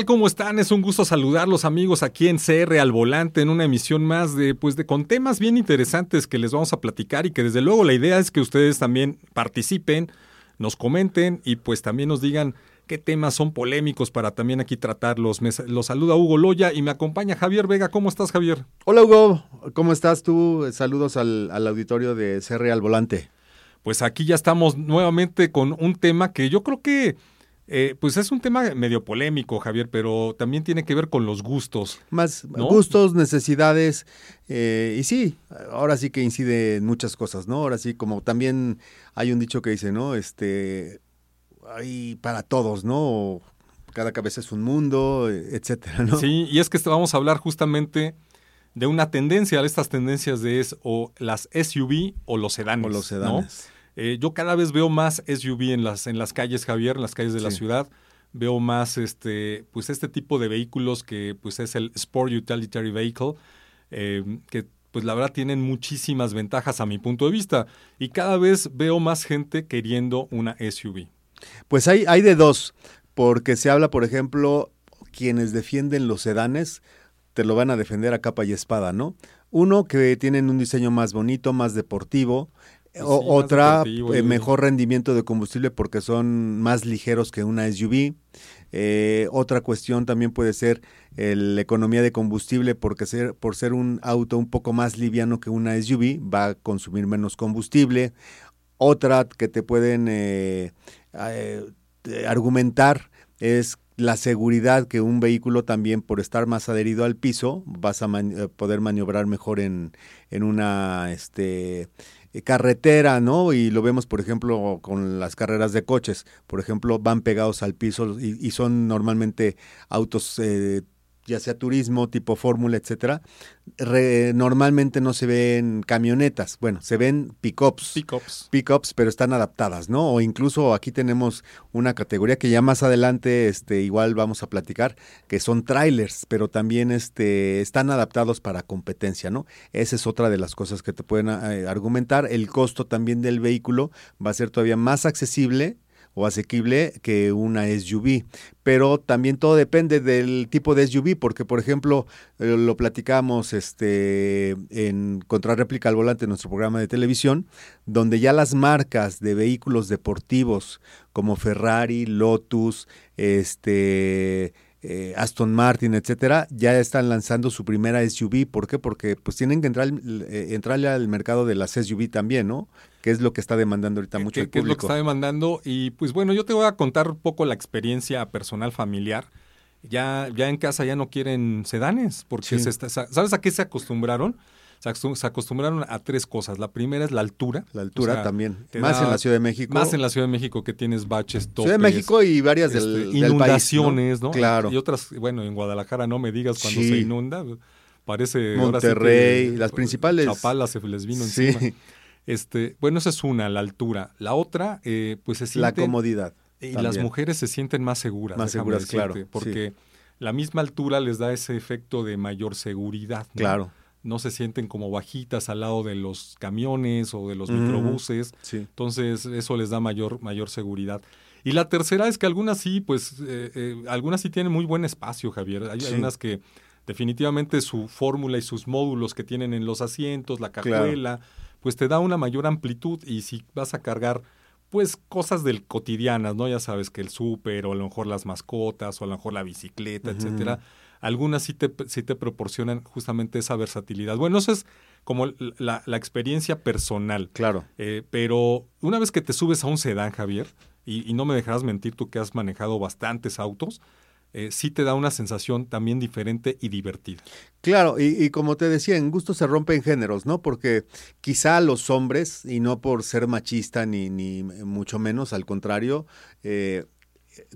tal? ¿Cómo están? Es un gusto saludarlos amigos aquí en CR al volante en una emisión más de pues de con temas bien interesantes que les vamos a platicar y que desde luego la idea es que ustedes también participen, nos comenten y pues también nos digan qué temas son polémicos para también aquí tratarlos. Me, los saluda Hugo Loya y me acompaña Javier Vega. ¿Cómo estás, Javier? Hola, Hugo. ¿Cómo estás tú? Saludos al, al auditorio de CR al volante. Pues aquí ya estamos nuevamente con un tema que yo creo que eh, pues es un tema medio polémico, Javier, pero también tiene que ver con los gustos. Más gustos, necesidades, eh, y sí, ahora sí que incide en muchas cosas, ¿no? Ahora sí, como también hay un dicho que dice, ¿no? Este, hay para todos, ¿no? Cada cabeza es un mundo, etcétera, ¿no? Sí, y es que vamos a hablar justamente de una tendencia, estas tendencias de es o las SUV o los sedanes. O los sedanes. Eh, yo cada vez veo más SUV en las, en las calles, Javier, en las calles de la ciudad. Veo más este, pues este tipo de vehículos que pues es el Sport Utilitary Vehicle, eh, que pues la verdad tienen muchísimas ventajas a mi punto de vista. Y cada vez veo más gente queriendo una SUV. Pues hay, hay de dos, porque se habla, por ejemplo, quienes defienden los sedanes, te lo van a defender a capa y espada, ¿no? Uno, que tienen un diseño más bonito, más deportivo, otra, eh, mejor rendimiento de combustible porque son más ligeros que una SUV. Eh, otra cuestión también puede ser la economía de combustible porque ser, por ser un auto un poco más liviano que una SUV va a consumir menos combustible. Otra que te pueden eh, argumentar es la seguridad que un vehículo también por estar más adherido al piso vas a poder maniobrar mejor en, en una este eh, carretera, ¿no? Y lo vemos, por ejemplo, con las carreras de coches. Por ejemplo, van pegados al piso y, son normalmente autos eh, ya sea turismo, tipo fórmula, etcétera, normalmente no se ven camionetas, bueno, se ven pickups. Pickups. Pickups, pero están adaptadas, ¿no? O incluso aquí tenemos una categoría que ya más adelante este igual vamos a platicar, que son trailers, pero también este están adaptados para competencia, ¿no? Esa es otra de las cosas que te pueden eh, argumentar, el costo también del vehículo va a ser todavía más accesible o asequible que una SUV. Pero también todo depende del tipo de SUV, porque por ejemplo, eh, lo platicamos este, en Contrarréplica al Volante, nuestro programa de televisión, donde ya las marcas de vehículos deportivos como Ferrari, Lotus, este eh, Aston Martin, etcétera, ya están lanzando su primera SUV. ¿Por qué? Porque pues tienen que entrar, eh, entrarle al mercado de las SUV también, ¿no? Que es lo que está demandando ahorita mucho el público. ¿Qué es lo que está demandando? Y pues bueno, yo te voy a contar un poco la experiencia personal familiar. Ya, ya en casa ya no quieren sedanes, porque se ¿sabes a qué se acostumbraron? Se acostumbraron a tres cosas. La primera es la altura. La altura también. Más en la Ciudad de México. Más en la Ciudad de México que tienes baches, topes. Ciudad de México y varias del, este, inundaciones, ¿no? Claro. Y otras, bueno, en Guadalajara no me digas cuando se inunda. Parece. Monterrey, las principales. Chapala se les vino encima. Este, bueno, esa es una, la altura. La otra, eh, pues se siente. La comodidad. Y las mujeres se sienten más seguras. Más seguras, claro. Porque la misma altura les da ese efecto de mayor seguridad. Claro no se sienten como bajitas al lado de los camiones o de los microbuses. Entonces, eso les da mayor, mayor seguridad. Y la tercera es que algunas sí, pues, eh, eh, algunas sí tienen muy buen espacio, Javier. Hay unas que definitivamente su fórmula y sus módulos que tienen en los asientos, la cajuela, pues te da una mayor amplitud y si vas a cargar pues cosas del cotidianas, ¿no? Ya sabes que el súper o a lo mejor las mascotas o a lo mejor la bicicleta, etcétera algunas sí te, te proporcionan justamente esa versatilidad. Bueno, eso es como la, experiencia personal. Claro. Eh, pero una vez que te subes a un sedán, Javier, y, no me dejarás mentir tú que has manejado bastantes autos, eh, sí te da una sensación también diferente y divertida. Claro, y, como te decía, en gusto se rompen géneros, ¿no? Porque quizá los hombres, y no por ser machista ni, ni mucho menos, al contrario, eh,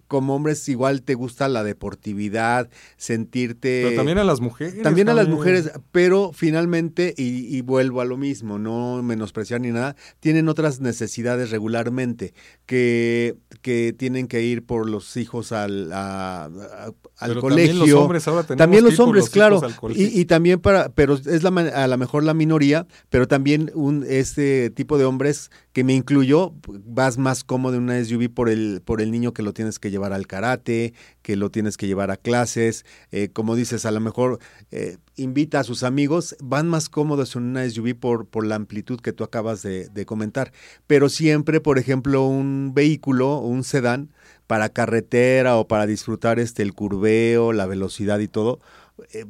como hombres igual te gusta la deportividad, sentirte... Pero también a las mujeres. También a las mujeres, pero finalmente, y, vuelvo a lo mismo, no menospreciar ni nada, tienen otras necesidades regularmente, que, que tienen que ir por los hijos al, al colegio. También los hombres ahora También los hombres, claro. Y, y, también para, pero es la, a lo mejor la minoría, pero también un, este tipo de hombres que me incluyó, vas más cómodo en una SUV por el, por el niño que lo tienes que llevar al karate, que lo tienes que llevar a clases, eh, como dices, a lo mejor eh, invita a sus amigos, van más cómodos en una SUV por, por la amplitud que tú acabas de, comentar. Pero siempre, por ejemplo, un vehículo, un sedán, para carretera o para disfrutar este el curveo, la velocidad y todo, eh,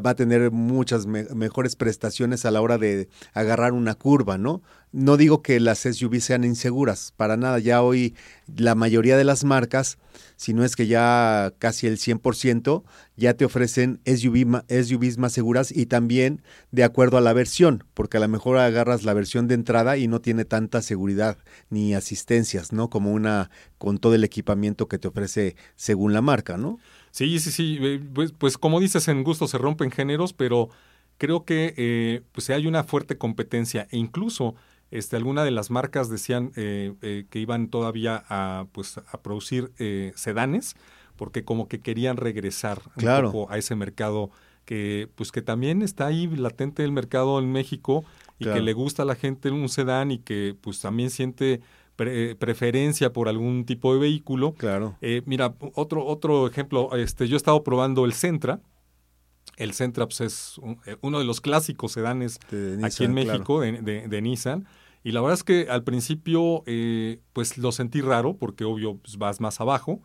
va a tener muchas mejores prestaciones a la hora de agarrar una curva, ¿no? No digo que las SUV sean inseguras, para nada. Ya hoy la mayoría de las marcas, si no es que ya casi el 100%, ya te ofrecen SUV, SUVs más seguras y también de acuerdo a la versión, porque a lo mejor agarras la versión de entrada y no tiene tanta seguridad ni asistencias, ¿no? Como una con todo el equipamiento que te ofrece según la marca, ¿no? Sí, sí, sí. Eh, pues, pues, como dices, en gusto se rompen géneros, pero creo que eh, pues hay una fuerte competencia e incluso este, alguna de las marcas decían eh, eh, que iban todavía a, pues, a producir sedanes porque como que querían regresar un poco a ese mercado que pues que también está ahí latente el mercado en México y que le gusta a la gente un sedán y que pues también siente preferencia por algún tipo de vehículo. Claro. Eh, mira, otro, otro ejemplo, este, yo he estado probando el Centra. El Centra pues, es eh, uno de los clásicos sedanes aquí en México de Nissan. Y la verdad es que al principio, eh, pues lo sentí raro, porque obvio pues, vas más abajo.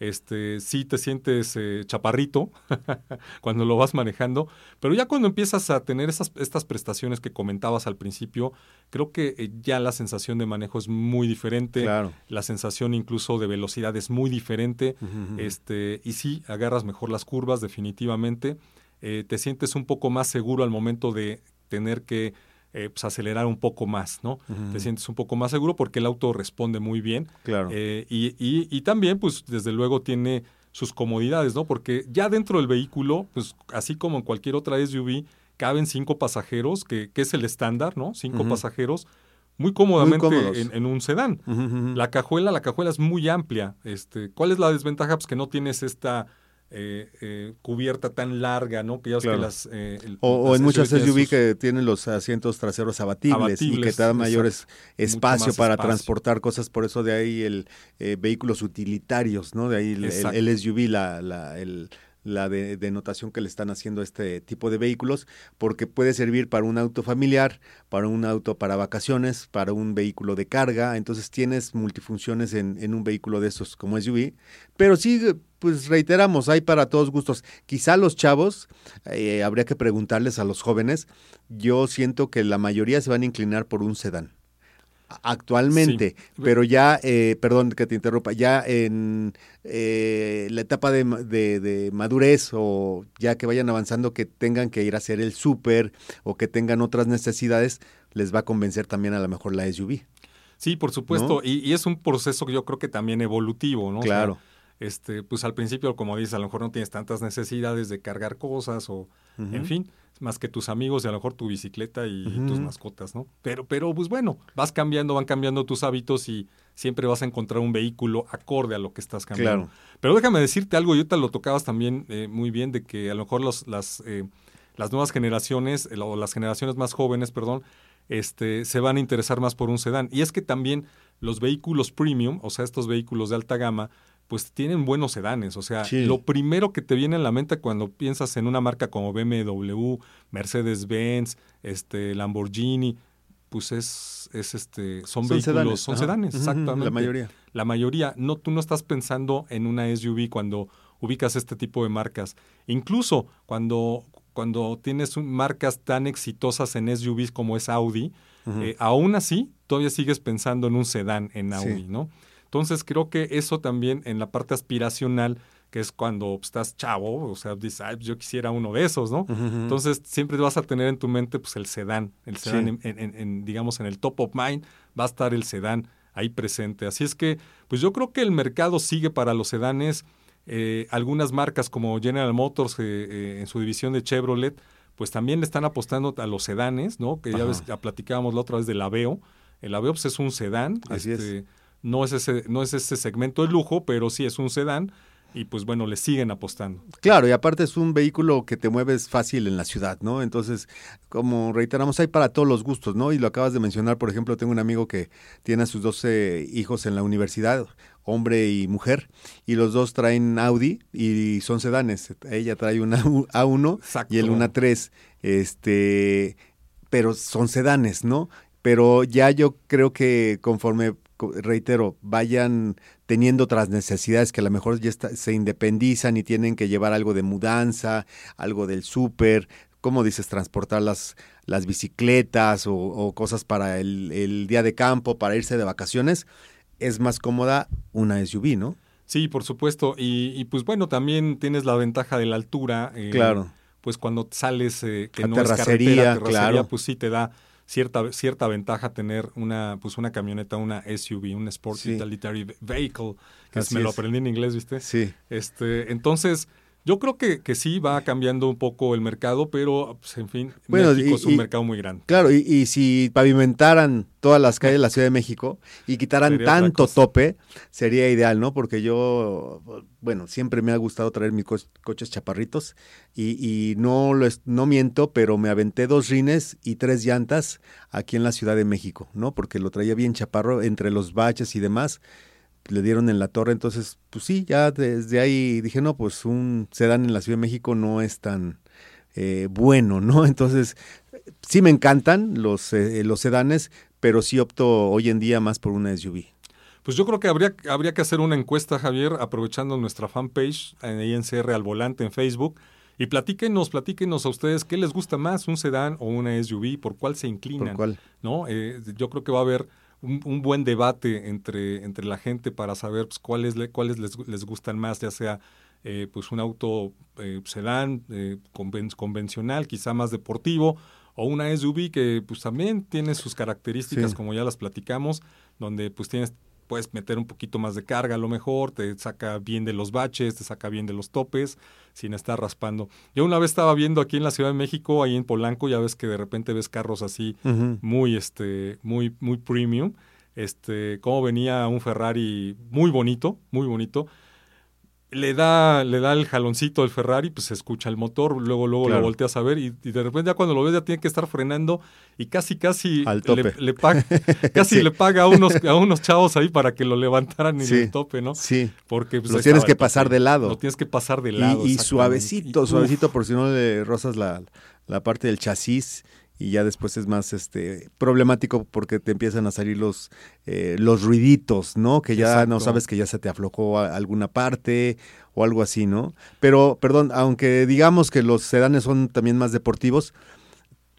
este, sí te sientes eh, chaparrito cuando lo vas manejando. Pero ya cuando empiezas a tener esas, estas prestaciones que comentabas al principio, creo que eh, ya la sensación de manejo es muy diferente. La sensación incluso de velocidad es muy diferente. este, y sí, agarras mejor las curvas, definitivamente. te sientes un poco más seguro al momento de tener que eh, pues acelerar un poco más, ¿no? Te sientes un poco más seguro porque el auto responde muy bien. Claro. Eh, y, y, también, pues, desde luego tiene sus comodidades, ¿no? Porque ya dentro del vehículo, pues, así como en cualquier otra SUV, caben cinco pasajeros, que, que es el estándar, ¿no? Cinco pasajeros muy cómodamente en, un sedán. La cajuela, la cajuela es muy amplia. Este, ¿Cuál es la desventaja? Pues que no tienes esta eh, eh, cubierta tan larga, ¿no? Que ya que las, eh, o, en muchas SUV que tienen los asientos traseros abatibles, y que te dan mayores espacio para transportar cosas, por eso de ahí el vehículos utilitarios, ¿no? De ahí el, SUV, la, la, el, la de, denotación que le están haciendo a este tipo de vehículos, porque puede servir para un auto familiar, para un auto para vacaciones, para un vehículo de carga, entonces tienes multifunciones en, en un vehículo de estos como SUV, pero sí, pues reiteramos, hay para todos gustos. Quizá los chavos, eh, habría que preguntarles a los jóvenes, yo siento que la mayoría se van a inclinar por un sedán actualmente, pero ya, eh, perdón que te interrumpa, ya en eh, la etapa de, de, madurez o ya que vayan avanzando, que tengan que ir a hacer el súper o que tengan otras necesidades, les va a convencer también a lo mejor la SUV. Sí, por supuesto, y, es un proceso que yo creo que también evolutivo, ¿no? Claro. Este, pues al principio, como dices, a lo mejor no tienes tantas necesidades de cargar cosas o, en fin, más que tus amigos y a lo mejor tu bicicleta y tus mascotas, ¿no? Pero, pero pues bueno, vas cambiando, van cambiando tus hábitos y siempre vas a encontrar un vehículo acorde a lo que estás cambiando. Pero déjame decirte algo, yo te lo tocabas también eh, muy bien, de que a lo mejor los, las, eh, las nuevas generaciones, eh, o las generaciones más jóvenes, perdón, este, se van a interesar más por un sedán. Y es que también los vehículos premium, o sea, estos vehículos de alta gama, pues tienen buenos sedanes. O sea, lo primero que te viene en la mente cuando piensas en una marca como BMW, Mercedes-Benz, este, Lamborghini, pues es, es este, son, vehículos, son sedanes, exactamente. La mayoría. La mayoría. No, tú no estás pensando en una SUV cuando ubicas este tipo de marcas. Incluso cuando, cuando tienes marcas tan exitosas en SUVs como es Audi, eh, aún así todavía sigues pensando en un sedán en Audi, ¿no? Entonces creo que eso también en la parte aspiracional, que es cuando estás chavo, o sea, dices, Ay, yo quisiera uno de esos, ¿no? Entonces siempre vas a tener en tu mente pues el sedán, el sedán en, digamos en el top of mind va a estar el sedán ahí presente. Así es que, pues yo creo que el mercado sigue para los sedanes. Eh, algunas marcas como General Motors eh, eh, en su división de Chevrolet, pues también le están apostando a los sedanes, ¿no? Que ya, ves, ya platicábamos la otra vez del Aveo. El Aveo pues, es un sedán. Así este, no es ese, no es ese segmento de lujo, pero sí es un sedán. y pues bueno, le siguen apostando. Claro, y aparte es un vehículo que te mueves fácil en la ciudad, ¿no? Entonces, como reiteramos, hay para todos los gustos, ¿no? Y lo acabas de mencionar, por ejemplo, tengo un amigo que tiene a sus 12 hijos en la universidad, hombre y mujer, y los dos traen Audi y son sedanes. Ella trae una A1 y él una 3, este, pero son sedanes, ¿no? Pero ya yo creo que conforme reitero, vayan teniendo otras necesidades que a lo mejor ya se independizan y tienen que llevar algo de mudanza, algo del súper, como dices, transportar las, las bicicletas o, cosas para el, día de campo, para irse de vacaciones, es más cómoda una SUV, ¿no? Sí, por supuesto. Y, pues bueno, también tienes la ventaja de la altura. Eh, claro. Pues cuando sales, eh, que no es carretera, claro. pues sí te da cierta, cierta ventaja tener una, pues una camioneta, una SUV, un Sport Utilitary Vehicle, que me lo aprendí en inglés, ¿viste? Sí. Este, entonces, yo creo que, que sí va cambiando un poco el mercado, pero pues, en fin, México es un mercado muy grande. Claro, y, si pavimentaran todas las calles de la Ciudad de México y quitaran tanto tope, sería ideal, ¿no? Porque yo, bueno, siempre me ha gustado traer mis coches chaparritos y, no, lo no miento, pero me aventé dos rines y tres llantas aquí en la Ciudad de México, ¿no? Porque lo traía bien chaparro entre los baches y demás le dieron en la torre, entonces, pues sí, ya desde ahí dije, no, pues un sedán en la Ciudad de México no es tan eh, bueno, ¿no? Entonces, sí me encantan los, eh, los sedanes, pero sí opto hoy en día más por una SUV. Pues yo creo que habría, habría que hacer una encuesta, Javier, aprovechando nuestra fanpage en INCR al volante en Facebook. Y platíquenos, platíquenos a ustedes qué les gusta más, un sedán o una SUV, por cuál se inclinan. ¿Por cuál? ¿no? Eh, yo creo que va a haber un, buen debate entre, entre la gente para saber pues, cuáles, cuáles les, les, gustan más, ya sea eh, pues un auto eh, sedán eh, convencional, quizá más deportivo, o una SUV que pues también tiene sus características, como ya las platicamos, donde pues tienes puedes meter un poquito más de carga a lo mejor, te saca bien de los baches, te saca bien de los topes, sin estar raspando. Yo una vez estaba viendo aquí en la Ciudad de México, ahí en Polanco, ya ves que de repente ves carros así muy, este, muy, muy premium. Este, como venía un Ferrari muy bonito, muy bonito, le da, le da el jaloncito del Ferrari, pues se escucha el motor, luego, luego lo volteas a ver y, de repente ya cuando lo ves ya tiene que estar frenando y casi, casi Le, paga, casi le paga a unos, a unos chavos ahí para que lo levantaran en el tope, ¿no? Sí. Porque pues, lo tienes que pasar de lado. Lo tienes que pasar de lado. Y, suavecito, suavecito, por si no le rozas la, la parte del chasis y ya después es más este problemático porque te empiezan a salir los eh, los ruiditos, ¿no? Que ya no sabes que ya se te aflojó alguna parte o algo así, ¿no? Pero perdón, aunque digamos que los sedanes son también más deportivos,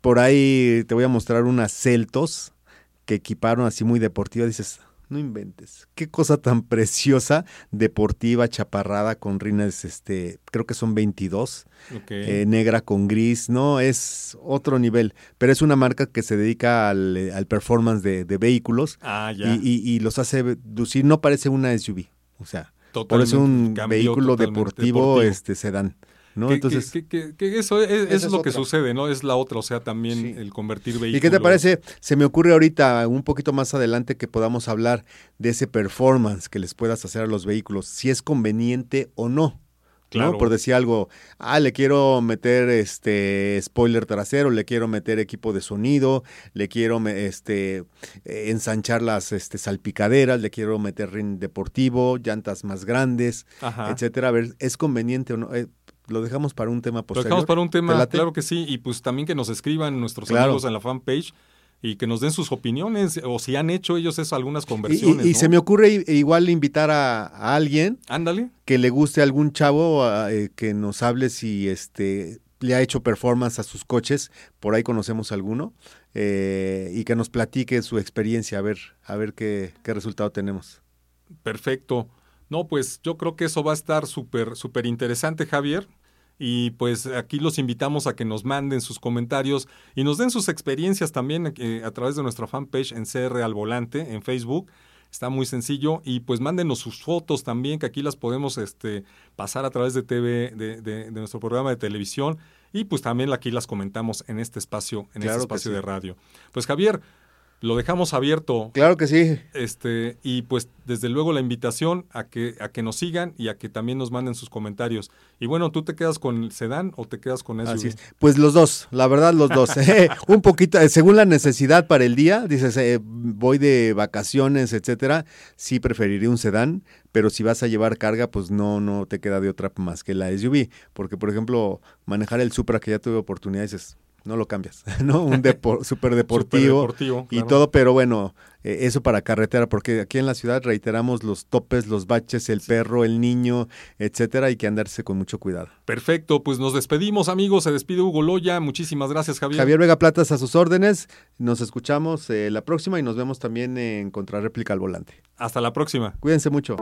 por ahí te voy a mostrar unas Celtos que equiparon así muy deportiva, dices, no inventes. Qué cosa tan preciosa, deportiva, chaparrada, con rines, este, creo que son 22, eh, negra con gris, no, es otro nivel, pero es una marca que se dedica al, al performance de, vehículos ah, ya. Y, los hace lucir, no parece una SUV, o sea, por eso un vehículo deportivo, deportivo, este sedán. ¿No? Entonces, que, eso, es, lo que sucede, ¿no? Es la otra, o sea, también el convertir vehículos. ¿Y qué te parece? Se me ocurre ahorita, un poquito más adelante, que podamos hablar de ese performance que les puedas hacer a los vehículos, si es conveniente o no. Claro. Por decir algo, ah, le quiero meter este spoiler trasero, le quiero meter equipo de sonido, le quiero este ensanchar las este, salpicaderas, le quiero meter ring deportivo, llantas más grandes, etcétera. A ver, ¿es conveniente o no? Lo dejamos para un tema posterior. Lo dejamos para un tema, claro que sí, y pues también que nos escriban nuestros amigos en la fanpage y que nos den sus opiniones o si han hecho ellos eso algunas conversiones. Y, se me ocurre igual invitar a, alguien Ándale. que le guste a algún chavo eh, que nos hable si este le ha hecho performance a sus coches, por ahí conocemos alguno, eh, y que nos platique su experiencia, a ver, a ver qué, qué resultado tenemos. Perfecto. No, pues yo creo que eso va a estar súper, súper interesante, Javier. Y pues aquí los invitamos a que nos manden sus comentarios y nos den sus experiencias también eh, a través de nuestra fanpage en CR al Volante en Facebook. Está muy sencillo y pues mándenos sus fotos también, que aquí las podemos este, pasar a través de TV, de, de, nuestro programa de televisión y pues también aquí las comentamos en este espacio, en este espacio de radio. Pues Javier, lo dejamos abierto. Claro que sí. Este, y pues desde luego la invitación a que, a que nos sigan y a que también nos manden sus comentarios. Y bueno, ¿tú te quedas con el sedán o te quedas con eso? Pues los dos, la verdad los dos. Un poquito, eh, según la necesidad para el día, dices, eh, voy de vacaciones, etcétera, sí preferiría un sedán, pero si vas a llevar carga, pues no, no te queda de otra más que la SUV. Porque, por ejemplo, manejar el Supra, que ya tuve oportunidad, dices, no lo cambias, ¿no? Un súper deportivo, y todo, pero bueno, eh, eso para carretera, porque aquí en la ciudad reiteramos los topes, los baches, el perro, el niño, etcétera, hay que andarse con mucho cuidado. Perfecto, pues nos despedimos, amigos, se despide Hugo Loya, muchísimas gracias, Javier. Javier Vega Platas a sus órdenes, nos escuchamos eh, la próxima y nos vemos también en Contrarréplica al Volante. Hasta la próxima. Cuídense mucho.